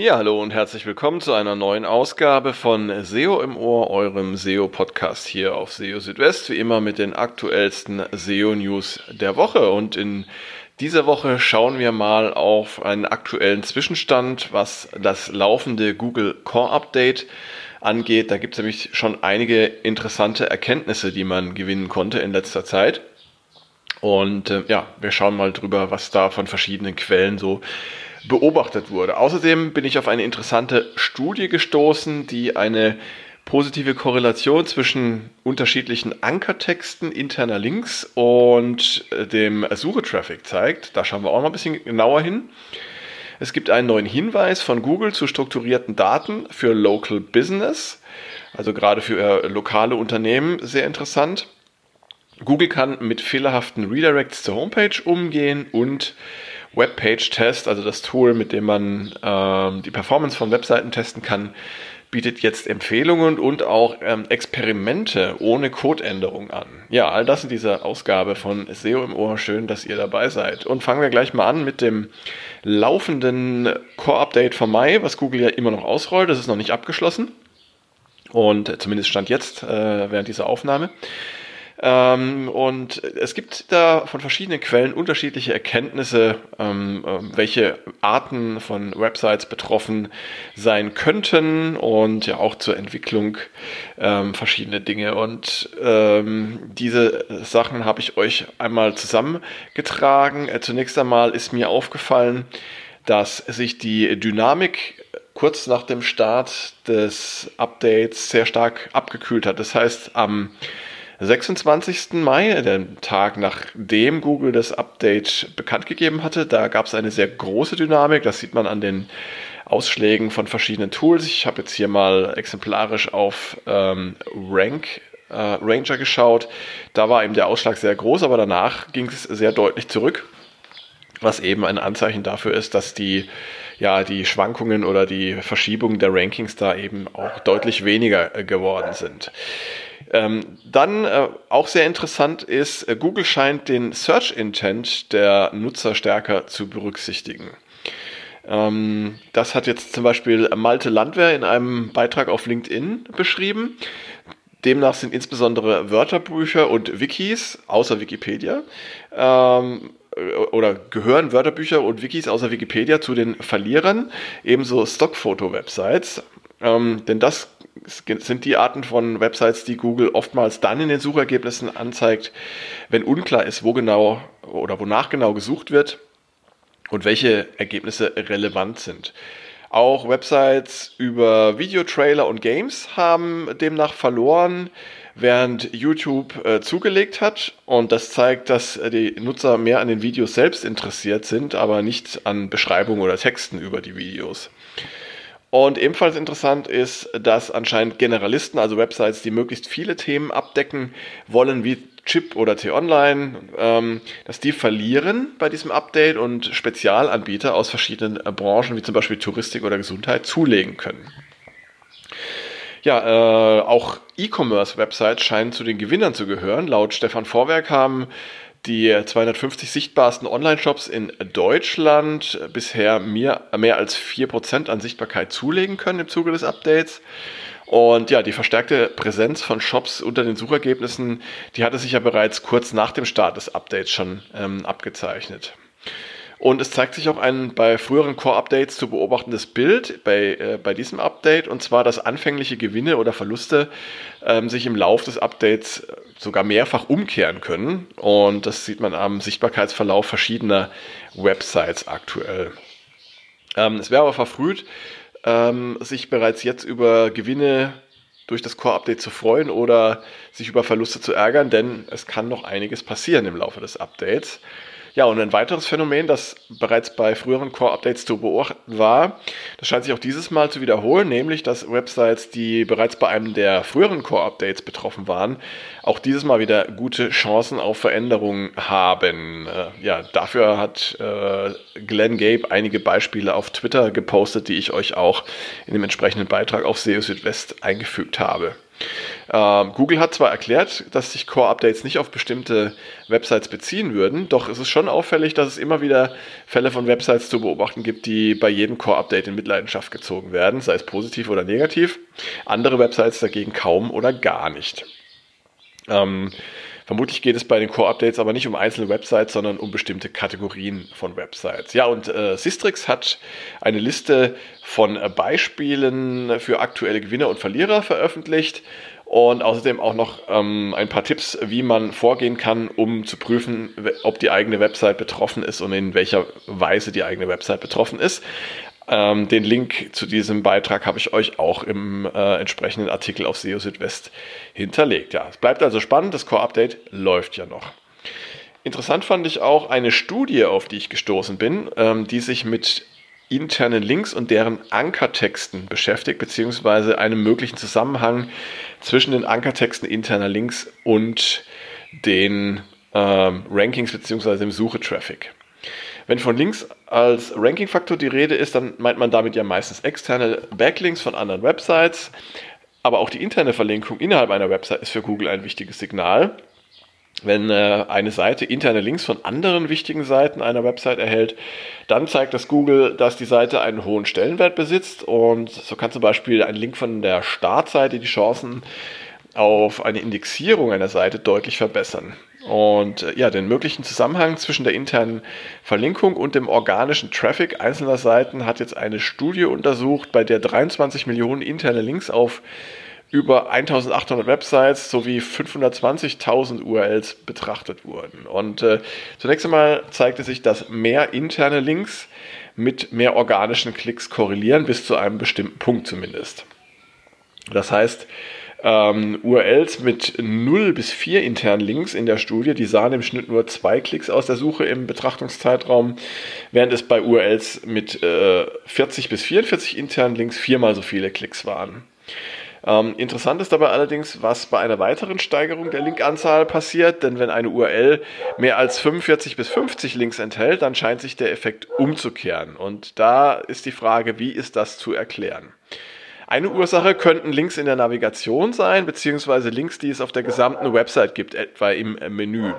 Ja, hallo und herzlich willkommen zu einer neuen Ausgabe von SEO im Ohr, eurem SEO-Podcast hier auf SEO Südwest, wie immer mit den aktuellsten SEO-News der Woche. Und in dieser Woche schauen wir mal auf einen aktuellen Zwischenstand, was das laufende Google Core Update angeht. Da gibt es nämlich schon einige interessante Erkenntnisse, die man gewinnen konnte in letzter Zeit. Und äh, ja, wir schauen mal drüber, was da von verschiedenen Quellen so beobachtet wurde. Außerdem bin ich auf eine interessante Studie gestoßen, die eine positive Korrelation zwischen unterschiedlichen Ankertexten interner Links und äh, dem Suchetraffic zeigt. Da schauen wir auch noch ein bisschen genauer hin. Es gibt einen neuen Hinweis von Google zu strukturierten Daten für Local Business, also gerade für äh, lokale Unternehmen sehr interessant. Google kann mit fehlerhaften Redirects zur Homepage umgehen und Webpage-Test, also das Tool, mit dem man ähm, die Performance von Webseiten testen kann, bietet jetzt Empfehlungen und auch ähm, Experimente ohne Codeänderung an. Ja, all das in dieser Ausgabe von SEO im Ohr. Schön, dass ihr dabei seid. Und fangen wir gleich mal an mit dem laufenden Core-Update vom Mai, was Google ja immer noch ausrollt. Das ist noch nicht abgeschlossen. Und zumindest stand jetzt äh, während dieser Aufnahme. Ähm, und es gibt da von verschiedenen Quellen unterschiedliche Erkenntnisse, ähm, ähm, welche Arten von Websites betroffen sein könnten und ja auch zur Entwicklung ähm, verschiedene Dinge. Und ähm, diese Sachen habe ich euch einmal zusammengetragen. Äh, zunächst einmal ist mir aufgefallen, dass sich die Dynamik kurz nach dem Start des Updates sehr stark abgekühlt hat. Das heißt, am 26. Mai, den Tag nachdem Google das Update bekannt gegeben hatte. Da gab es eine sehr große Dynamik. Das sieht man an den Ausschlägen von verschiedenen Tools. Ich habe jetzt hier mal exemplarisch auf ähm, Rank äh, Ranger geschaut. Da war eben der Ausschlag sehr groß, aber danach ging es sehr deutlich zurück, was eben ein Anzeichen dafür ist, dass die ja, die Schwankungen oder die Verschiebungen der Rankings da eben auch deutlich weniger äh, geworden sind. Ähm, dann äh, auch sehr interessant ist, äh, Google scheint den Search Intent der Nutzer stärker zu berücksichtigen. Ähm, das hat jetzt zum Beispiel Malte Landwehr in einem Beitrag auf LinkedIn beschrieben. Demnach sind insbesondere Wörterbücher und Wikis, außer Wikipedia, ähm, oder gehören Wörterbücher und Wikis außer Wikipedia zu den Verlierern, ebenso Stockfoto-Websites. Ähm, denn das sind die Arten von Websites, die Google oftmals dann in den Suchergebnissen anzeigt, wenn unklar ist, wo genau oder wonach genau gesucht wird und welche Ergebnisse relevant sind. Auch Websites über Videotrailer und Games haben demnach verloren, während YouTube äh, zugelegt hat. Und das zeigt, dass die Nutzer mehr an den Videos selbst interessiert sind, aber nicht an Beschreibungen oder Texten über die Videos. Und ebenfalls interessant ist, dass anscheinend Generalisten, also Websites, die möglichst viele Themen abdecken wollen, wie Chip oder T-Online, ähm, dass die verlieren bei diesem Update und Spezialanbieter aus verschiedenen äh, Branchen, wie zum Beispiel Touristik oder Gesundheit, zulegen können. Ja, äh, auch E-Commerce-Websites scheinen zu den Gewinnern zu gehören. Laut Stefan Vorwerk haben die 250 sichtbarsten Online-Shops in Deutschland bisher mehr, mehr als 4% an Sichtbarkeit zulegen können im Zuge des Updates. Und ja, die verstärkte Präsenz von Shops unter den Suchergebnissen, die hatte sich ja bereits kurz nach dem Start des Updates schon ähm, abgezeichnet. Und es zeigt sich auch ein bei früheren Core-Updates zu beobachtendes Bild bei, äh, bei diesem Update, und zwar, dass anfängliche Gewinne oder Verluste ähm, sich im Lauf des Updates sogar mehrfach umkehren können. Und das sieht man am Sichtbarkeitsverlauf verschiedener Websites aktuell. Ähm, es wäre aber verfrüht, ähm, sich bereits jetzt über Gewinne durch das Core-Update zu freuen oder sich über Verluste zu ärgern, denn es kann noch einiges passieren im Laufe des Updates. Ja, und ein weiteres Phänomen, das bereits bei früheren Core-Updates zu beobachten war, das scheint sich auch dieses Mal zu wiederholen, nämlich dass Websites, die bereits bei einem der früheren Core-Updates betroffen waren, auch dieses Mal wieder gute Chancen auf Veränderungen haben. Äh, ja, dafür hat äh, Glenn Gabe einige Beispiele auf Twitter gepostet, die ich euch auch in dem entsprechenden Beitrag auf SEO Südwest eingefügt habe. Ähm, Google hat zwar erklärt, dass sich Core-Updates nicht auf bestimmte Websites beziehen würden, doch es ist schon auffällig, dass es immer wieder Fälle von Websites zu beobachten gibt, die bei jedem Core-Update in Mitleidenschaft gezogen werden, sei es positiv oder negativ. Andere Websites dagegen kaum oder gar nicht. Ähm, Vermutlich geht es bei den Core-Updates aber nicht um einzelne Websites, sondern um bestimmte Kategorien von Websites. Ja, und äh, Sistrix hat eine Liste von äh, Beispielen für aktuelle Gewinner und Verlierer veröffentlicht und außerdem auch noch ähm, ein paar Tipps, wie man vorgehen kann, um zu prüfen, ob die eigene Website betroffen ist und in welcher Weise die eigene Website betroffen ist. Ähm, den Link zu diesem Beitrag habe ich euch auch im äh, entsprechenden Artikel auf SEO Südwest hinterlegt. Ja, es bleibt also spannend, das Core-Update läuft ja noch. Interessant fand ich auch eine Studie, auf die ich gestoßen bin, ähm, die sich mit internen Links und deren Ankertexten beschäftigt, beziehungsweise einem möglichen Zusammenhang zwischen den Ankertexten interner Links und den ähm, Rankings beziehungsweise dem Suchetraffic. Wenn von Links als Ranking-Faktor die Rede ist, dann meint man damit ja meistens externe Backlinks von anderen Websites. Aber auch die interne Verlinkung innerhalb einer Website ist für Google ein wichtiges Signal. Wenn äh, eine Seite interne Links von anderen wichtigen Seiten einer Website erhält, dann zeigt das Google, dass die Seite einen hohen Stellenwert besitzt und so kann zum Beispiel ein Link von der Startseite die Chancen auf eine Indexierung einer Seite deutlich verbessern. Und äh, ja, den möglichen Zusammenhang zwischen der internen Verlinkung und dem organischen Traffic einzelner Seiten hat jetzt eine Studie untersucht, bei der 23 Millionen interne Links auf über 1800 Websites sowie 520.000 URLs betrachtet wurden. Und äh, zunächst einmal zeigte sich, dass mehr interne Links mit mehr organischen Klicks korrelieren, bis zu einem bestimmten Punkt zumindest. Das heißt, ähm, URLs mit 0 bis 4 internen Links in der Studie, die sahen im Schnitt nur zwei Klicks aus der Suche im Betrachtungszeitraum, während es bei URLs mit äh, 40 bis 44 internen Links viermal so viele Klicks waren. Ähm, interessant ist dabei allerdings, was bei einer weiteren Steigerung der Linkanzahl passiert, denn wenn eine URL mehr als 45 bis 50 Links enthält, dann scheint sich der Effekt umzukehren. Und da ist die Frage, wie ist das zu erklären? Eine Ursache könnten Links in der Navigation sein, beziehungsweise Links, die es auf der gesamten Website gibt, etwa im Menü.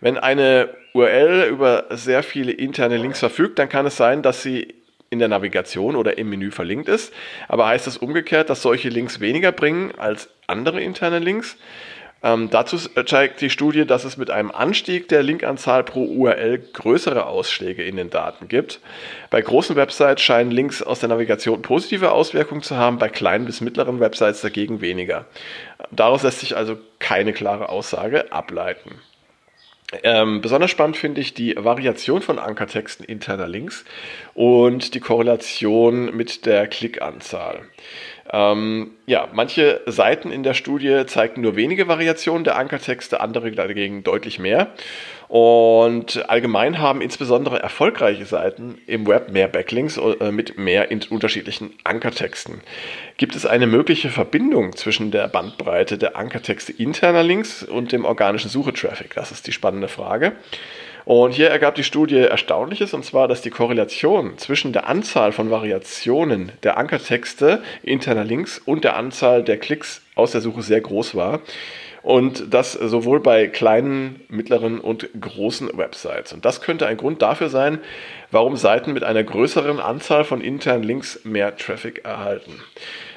Wenn eine URL über sehr viele interne Links verfügt, dann kann es sein, dass sie in der Navigation oder im Menü verlinkt ist. Aber heißt das umgekehrt, dass solche Links weniger bringen als andere interne Links? Ähm, dazu zeigt die Studie, dass es mit einem Anstieg der Linkanzahl pro URL größere Ausschläge in den Daten gibt. Bei großen Websites scheinen Links aus der Navigation positive Auswirkungen zu haben, bei kleinen bis mittleren Websites dagegen weniger. Daraus lässt sich also keine klare Aussage ableiten. Ähm, besonders spannend finde ich die Variation von Ankertexten interner Links und die Korrelation mit der Klickanzahl. Ähm, ja, manche Seiten in der Studie zeigten nur wenige Variationen der Ankertexte, andere dagegen deutlich mehr. Und allgemein haben insbesondere erfolgreiche Seiten im Web mehr Backlinks äh, mit mehr unterschiedlichen Ankertexten. Gibt es eine mögliche Verbindung zwischen der Bandbreite der Ankertexte interner Links und dem organischen Suchetraffic? Das ist die spannende Frage. Und hier ergab die Studie Erstaunliches, und zwar, dass die Korrelation zwischen der Anzahl von Variationen der Ankertexte interner Links und der Anzahl der Klicks aus der Suche sehr groß war. Und das sowohl bei kleinen, mittleren und großen Websites. Und das könnte ein Grund dafür sein, warum Seiten mit einer größeren Anzahl von internen Links mehr Traffic erhalten.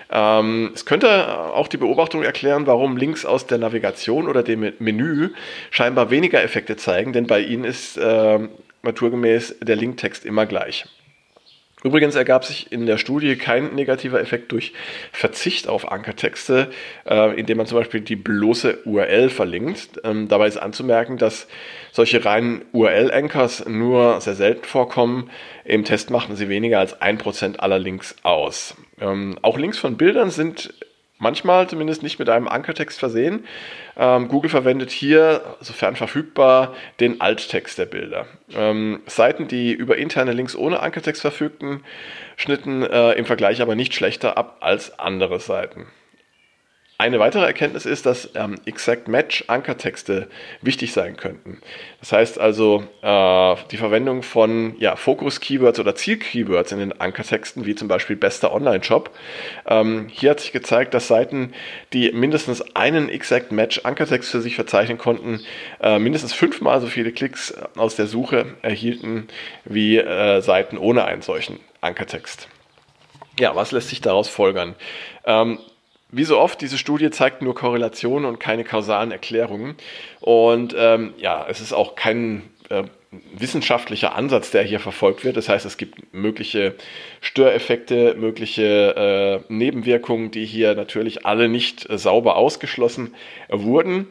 Ähm, es könnte auch die Beobachtung erklären, warum Links aus der Navigation oder dem Menü scheinbar weniger Effekte zeigen, denn bei ihnen ist äh, naturgemäß der Linktext immer gleich. Übrigens ergab sich in der Studie kein negativer Effekt durch Verzicht auf Ankertexte, äh, indem man zum Beispiel die bloße URL verlinkt. Ähm, dabei ist anzumerken, dass solche reinen URL-Anchors nur sehr selten vorkommen. Im Test machten sie weniger als ein Prozent aller Links aus. Ähm, auch Links von Bildern sind manchmal zumindest nicht mit einem Ankertext versehen. Ähm, Google verwendet hier, sofern verfügbar, den Alttext der Bilder. Ähm, Seiten, die über interne Links ohne Ankertext verfügten, schnitten äh, im Vergleich aber nicht schlechter ab als andere Seiten. Eine weitere Erkenntnis ist, dass ähm, Exact Match Ankertexte wichtig sein könnten. Das heißt also, äh, die Verwendung von ja, Fokus-Keywords oder Ziel-Keywords in den Ankertexten, wie zum Beispiel bester Online-Shop. Ähm, hier hat sich gezeigt, dass Seiten, die mindestens einen Exact Match Ankertext für sich verzeichnen konnten, äh, mindestens fünfmal so viele Klicks aus der Suche erhielten wie äh, Seiten ohne einen solchen Ankertext. Ja, was lässt sich daraus folgern? Ähm, wie so oft, diese Studie zeigt nur Korrelationen und keine kausalen Erklärungen. Und ähm, ja, es ist auch kein äh, wissenschaftlicher Ansatz, der hier verfolgt wird. Das heißt, es gibt mögliche Störeffekte, mögliche äh, Nebenwirkungen, die hier natürlich alle nicht äh, sauber ausgeschlossen wurden.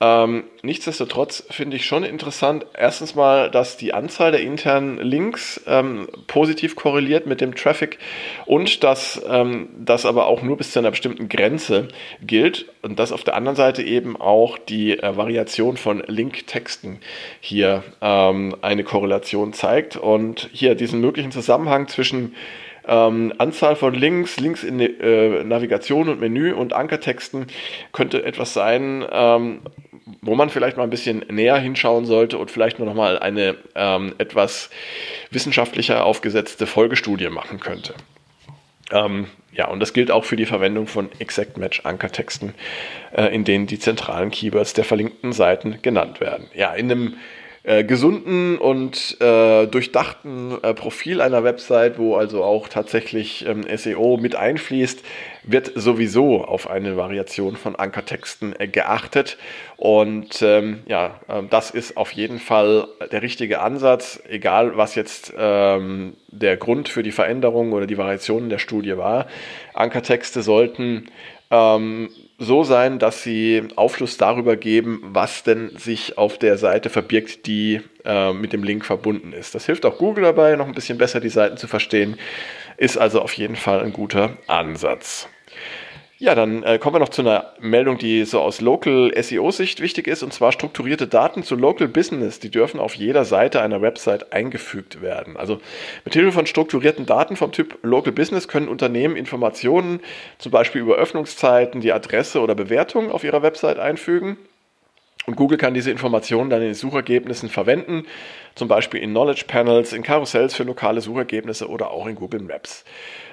Ähm, nichtsdestotrotz finde ich schon interessant, erstens mal, dass die Anzahl der internen Links ähm, positiv korreliert mit dem Traffic und dass ähm, das aber auch nur bis zu einer bestimmten Grenze gilt und dass auf der anderen Seite eben auch die äh, Variation von Linktexten hier ähm, eine Korrelation zeigt. Und hier diesen möglichen Zusammenhang zwischen ähm, Anzahl von Links, Links in äh, Navigation und Menü und Ankertexten könnte etwas sein, ähm, wo man vielleicht mal ein bisschen näher hinschauen sollte und vielleicht noch mal eine ähm, etwas wissenschaftlicher aufgesetzte Folgestudie machen könnte. Ähm, ja, und das gilt auch für die Verwendung von Exact Match Ankertexten, äh, in denen die zentralen Keywords der verlinkten Seiten genannt werden. Ja, in einem äh, gesunden und äh, durchdachten äh, Profil einer Website, wo also auch tatsächlich ähm, SEO mit einfließt, wird sowieso auf eine Variation von Ankertexten äh, geachtet. Und ähm, ja, ähm, das ist auf jeden Fall der richtige Ansatz, egal was jetzt ähm, der Grund für die Veränderung oder die Variationen der Studie war. Ankertexte sollten ähm, so sein, dass sie Aufschluss darüber geben, was denn sich auf der Seite verbirgt, die äh, mit dem Link verbunden ist. Das hilft auch Google dabei, noch ein bisschen besser die Seiten zu verstehen, ist also auf jeden Fall ein guter Ansatz. Ja, dann äh, kommen wir noch zu einer Meldung, die so aus Local SEO-Sicht wichtig ist, und zwar strukturierte Daten zu Local Business. Die dürfen auf jeder Seite einer Website eingefügt werden. Also mit Hilfe von strukturierten Daten vom Typ Local Business können Unternehmen Informationen, zum Beispiel über Öffnungszeiten, die Adresse oder Bewertung auf ihrer Website einfügen. Und Google kann diese Informationen dann in den Suchergebnissen verwenden, zum Beispiel in Knowledge Panels, in Karussells für lokale Suchergebnisse oder auch in Google Maps.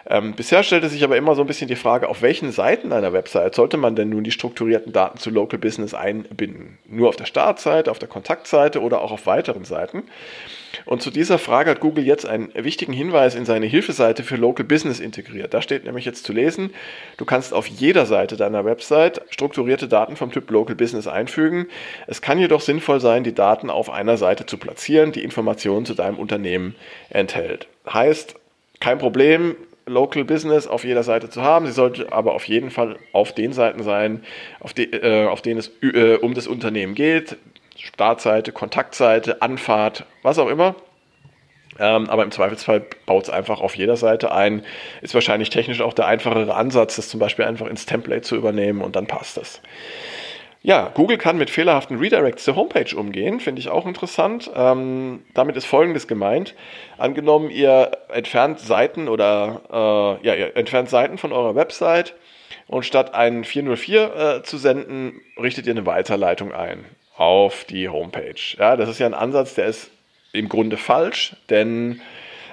Ähm, bisher stellte sich aber immer so ein bisschen die Frage, auf welchen Seiten einer Website sollte man denn nun die strukturierten Daten zu Local Business einbinden? Nur auf der Startseite, auf der Kontaktseite oder auch auf weiteren Seiten? Und zu dieser Frage hat Google jetzt einen wichtigen Hinweis in seine Hilfeseite für Local Business integriert. Da steht nämlich jetzt zu lesen, du kannst auf jeder Seite deiner Website strukturierte Daten vom Typ Local Business einfügen. Es kann jedoch sinnvoll sein, die Daten auf einer Seite zu platzieren, die Informationen zu deinem Unternehmen enthält. Heißt, kein Problem, Local Business auf jeder Seite zu haben. Sie sollte aber auf jeden Fall auf den Seiten sein, auf, die, äh, auf denen es äh, um das Unternehmen geht. Startseite, Kontaktseite, Anfahrt, was auch immer. Ähm, aber im Zweifelsfall baut es einfach auf jeder Seite ein. Ist wahrscheinlich technisch auch der einfachere Ansatz, das zum Beispiel einfach ins Template zu übernehmen und dann passt das. Ja, Google kann mit fehlerhaften Redirects zur Homepage umgehen, finde ich auch interessant. Ähm, damit ist Folgendes gemeint. Angenommen, ihr entfernt Seiten oder äh, ja, ihr entfernt Seiten von eurer Website und statt einen 404 äh, zu senden, richtet ihr eine Weiterleitung ein auf die Homepage. Ja, das ist ja ein Ansatz, der ist im Grunde falsch, denn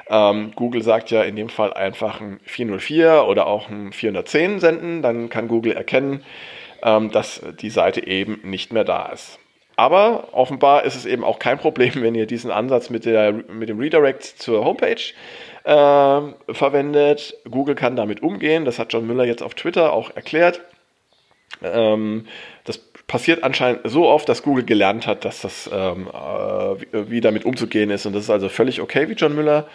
ähm, Google sagt ja in dem Fall einfach ein 404 oder auch ein 410 senden, dann kann Google erkennen, ähm, dass die Seite eben nicht mehr da ist. Aber offenbar ist es eben auch kein Problem, wenn ihr diesen Ansatz mit, der, mit dem Redirect zur Homepage äh, verwendet. Google kann damit umgehen. Das hat John Müller jetzt auf Twitter auch erklärt. Ähm, das passiert anscheinend so oft, dass Google gelernt hat, dass das ähm, äh, wie damit umzugehen ist. Und das ist also völlig okay, wie John Müller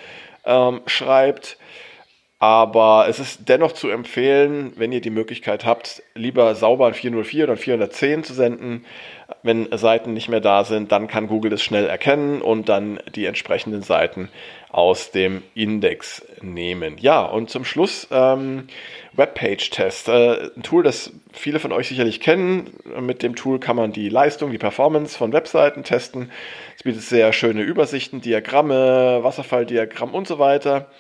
ähm, schreibt. Aber es ist dennoch zu empfehlen, wenn ihr die Möglichkeit habt, lieber sauber ein 404 oder ein 410 zu senden. Wenn Seiten nicht mehr da sind, dann kann Google das schnell erkennen und dann die entsprechenden Seiten aus dem Index nehmen. Ja, und zum Schluss ähm, Webpage-Test. Äh, ein Tool, das viele von euch sicherlich kennen. Mit dem Tool kann man die Leistung, die Performance von Webseiten testen. Es bietet sehr schöne Übersichten, Diagramme, Wasserfalldiagramm und so weiter.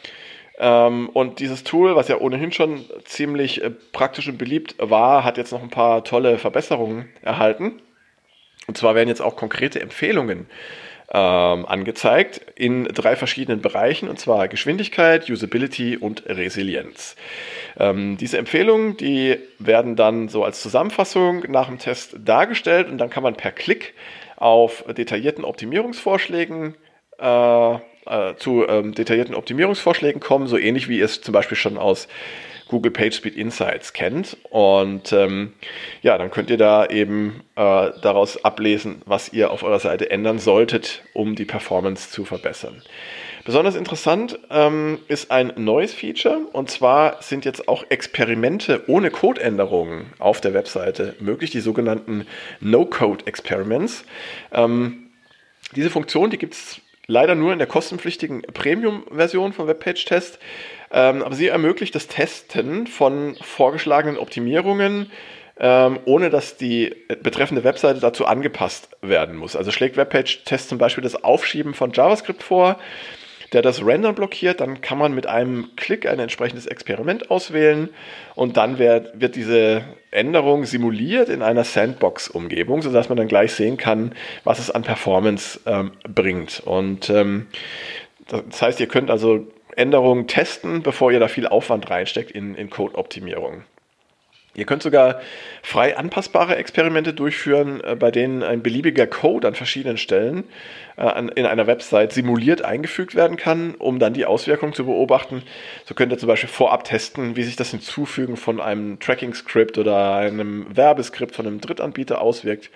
Ähm, und dieses Tool, was ja ohnehin schon ziemlich äh, praktisch und beliebt war, hat jetzt noch ein paar tolle Verbesserungen erhalten. Und zwar werden jetzt auch konkrete Empfehlungen ähm, angezeigt in drei verschiedenen Bereichen, und zwar Geschwindigkeit, Usability und Resilienz. Ähm, diese Empfehlungen, die werden dann so als Zusammenfassung nach dem Test dargestellt und dann kann man per Klick auf detaillierten Optimierungsvorschlägen äh, äh, zu ähm, detaillierten Optimierungsvorschlägen kommen, so ähnlich wie ihr es zum Beispiel schon aus Google PageSpeed Insights kennt. Und ähm, ja, dann könnt ihr da eben äh, daraus ablesen, was ihr auf eurer Seite ändern solltet, um die Performance zu verbessern. Besonders interessant ähm, ist ein neues Feature und zwar sind jetzt auch Experimente ohne Codeänderungen auf der Webseite möglich, die sogenannten No-Code-Experiments. Ähm, diese Funktion, die gibt es leider nur in der kostenpflichtigen Premium-Version von Webpage Test. Ähm, aber sie ermöglicht das Testen von vorgeschlagenen Optimierungen, ähm, ohne dass die betreffende Webseite dazu angepasst werden muss. Also schlägt Webpage Test zum Beispiel das Aufschieben von JavaScript vor, der das Rendern blockiert, dann kann man mit einem Klick ein entsprechendes Experiment auswählen und dann wird, wird diese Änderung simuliert in einer Sandbox-Umgebung, sodass man dann gleich sehen kann, was es an Performance ähm, bringt. Und ähm, das heißt, ihr könnt also Änderungen testen, bevor ihr da viel Aufwand reinsteckt in, in Code-Optimierung. Ihr könnt sogar frei anpassbare Experimente durchführen, äh, bei denen ein beliebiger Code an verschiedenen Stellen äh, in einer Website simuliert eingefügt werden kann, um dann die Auswirkungen zu beobachten. So könnt ihr zum Beispiel vorab testen, wie sich das Hinzufügen von einem Tracking-Skript oder einem Werbeskript von einem Drittanbieter auswirkt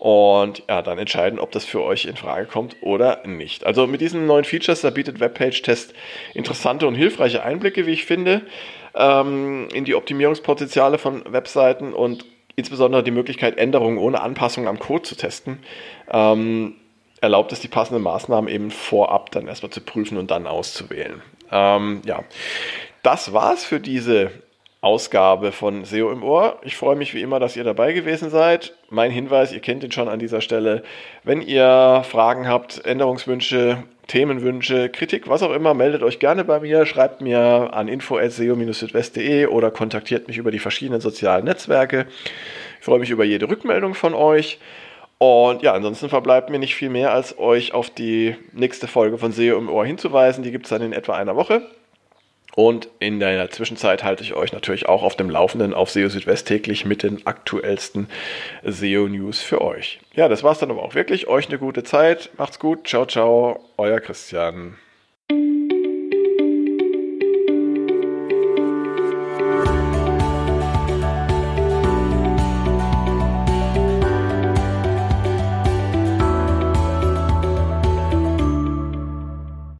und ja, dann entscheiden, ob das für euch in Frage kommt oder nicht. Also mit diesen neuen Features, da bietet Webpage-Test interessante und hilfreiche Einblicke, wie ich finde, ähm, in die Optimierungspotenziale von Webseiten und insbesondere die Möglichkeit, Änderungen ohne Anpassung am Code zu testen. Ähm, erlaubt es, die passenden Maßnahmen eben vorab dann erstmal zu prüfen und dann auszuwählen. Ähm, ja, das war's für diese Ausgabe von SEO im Ohr. Ich freue mich wie immer, dass ihr dabei gewesen seid. Mein Hinweis, ihr kennt ihn schon an dieser Stelle. Wenn ihr Fragen habt, Änderungswünsche, Themenwünsche, Kritik, was auch immer, meldet euch gerne bei mir, schreibt mir an info.seo-südwest.de oder kontaktiert mich über die verschiedenen sozialen Netzwerke. Ich freue mich über jede Rückmeldung von euch. Und ja, ansonsten verbleibt mir nicht viel mehr, als euch auf die nächste Folge von SEO im Ohr hinzuweisen. Die gibt es dann in etwa einer Woche. Und in der Zwischenzeit halte ich euch natürlich auch auf dem Laufenden auf SEO Südwest täglich mit den aktuellsten SEO-News für euch. Ja, das war's dann aber auch wirklich. Euch eine gute Zeit. Macht's gut. Ciao, ciao. Euer Christian.